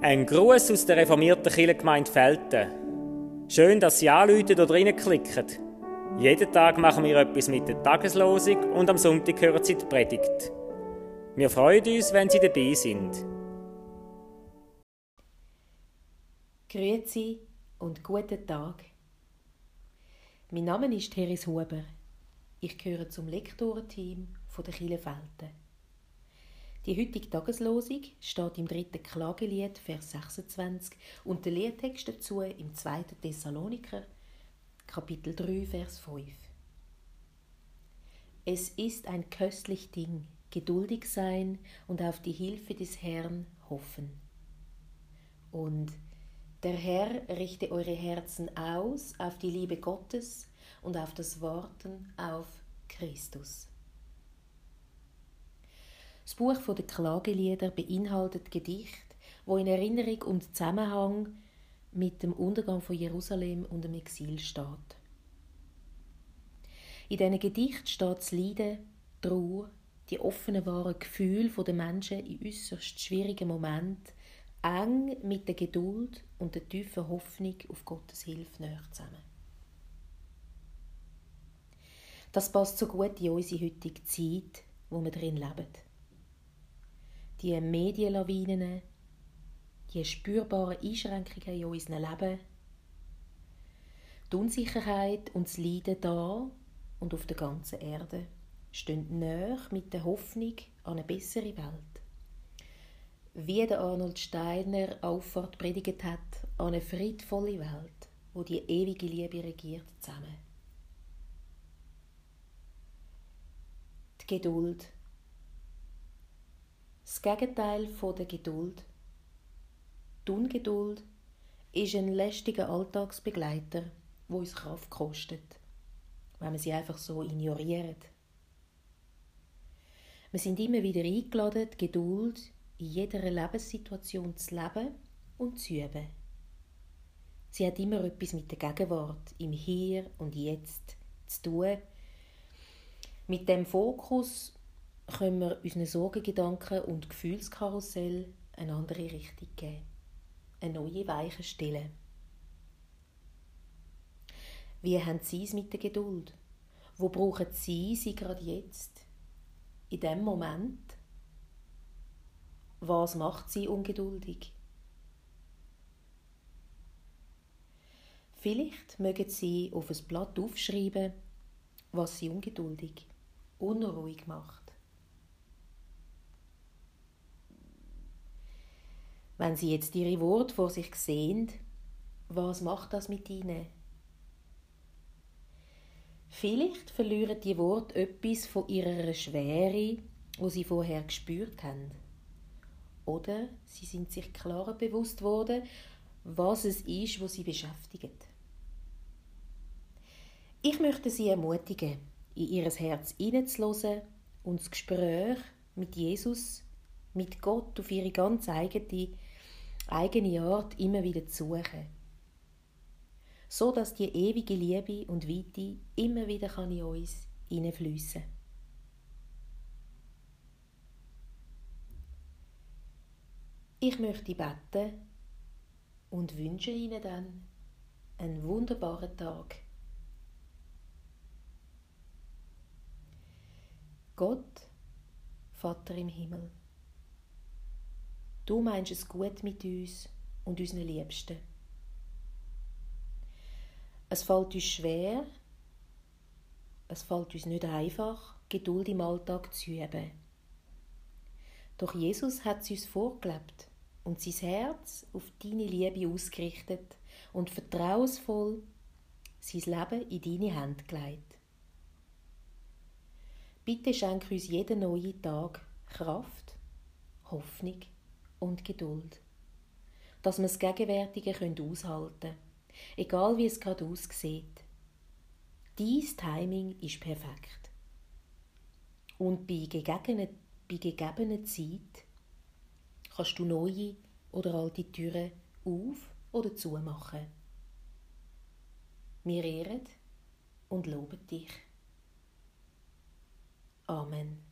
Ein Gruß aus der reformierten Kirchengemeinde Felten. Schön, dass Sie anrufen oder reinklicken. Jeden Tag machen wir etwas mit der Tageslosung und am Sonntag hören Sie die Predigt. Wir freuen uns, wenn Sie dabei sind. Grüezi und guten Tag. Mein Name ist Teres Huber. Ich gehöre zum Lektorenteam der Kirchenfelten. Die heutige Tageslosung steht im dritten Klagelied, Vers 26 und der Liedtext dazu im zweiten Thessaloniker, Kapitel 3, Vers 5. Es ist ein köstlich Ding, geduldig sein und auf die Hilfe des Herrn hoffen. Und der Herr richte eure Herzen aus auf die Liebe Gottes und auf das Warten auf Christus. Das Buch der Klagelieder beinhaltet Gedichte, wo in Erinnerung und Zusammenhang mit dem Untergang von Jerusalem und dem Exil steht. In diesen Gedichten steht das Leiden, die Trauer, die offenen wahren Gefühle der Menschen in äußerst schwierigen Momenten eng mit der Geduld und der tiefen Hoffnung auf Gottes Hilfe näher zusammen. Das passt so gut in unsere heutige Zeit, wo wir drin leben die Medienlawinen, die spürbaren Einschränkungen in unserem Leben, die Unsicherheit und das Leiden da und auf der ganzen Erde stehen näher mit der Hoffnung an eine bessere Welt. Wie der Arnold Steiner Auffahrt predigt hat, an eine friedvolle Welt, wo die ewige Liebe regiert zusammen. Die Geduld Gegenteil von der Geduld. Die Ungeduld ist ein lästiger Alltagsbegleiter, wo uns Kraft kostet, wenn man sie einfach so ignoriert. Wir sind immer wieder eingeladen, die Geduld in jeder Lebenssituation zu leben und zu üben. Sie hat immer etwas mit der Gegenwart, im Hier und Jetzt zu tun. Mit dem Fokus können wir unseren Sorgengedanken und Gefühlskarussell eine andere Richtung geben, eine neue Weiche stellen. Wie haben Sie es mit der Geduld? Wo brauchen Sie sie gerade jetzt? In dem Moment? Was macht Sie ungeduldig? Vielleicht mögen Sie auf ein Blatt aufschreiben, was Sie ungeduldig, unruhig macht. Wenn Sie jetzt Ihre Worte vor sich sehen, was macht das mit Ihnen? Vielleicht verlieren die Worte etwas von ihrer Schwere, wo Sie vorher gespürt haben. Oder Sie sind sich klarer bewusst worden, was es ist, was Sie beschäftigt. Ich möchte Sie ermutigen, in Ihr Herz hineinzuhören und das Gespräch mit Jesus, mit Gott auf Ihre ganz eigene eigene Art immer wieder zu suchen. So dass die ewige Liebe und Weite immer wieder kann in uns hineinfliessen Ich möchte beten und wünsche Ihnen dann einen wunderbaren Tag. Gott, Vater im Himmel. Du meinst es gut mit uns und unseren Liebsten. Es fällt uns schwer, es fällt uns nicht einfach, Geduld im Alltag zu üben. Doch Jesus hat es uns vorgelebt und sein Herz auf deine Liebe ausgerichtet und vertrauensvoll sein Leben in deine Hände gelegt. Bitte schenk uns jeden neuen Tag Kraft, Hoffnung und Geduld. Dass wir das Gegenwärtige aushalten können, egal wie es gerade aussieht. Dies Timing ist perfekt. Und bei gegebener, bei gegebener Zeit kannst du neue oder alte Türen auf- oder zumachen. Wir ehren und loben dich. Amen.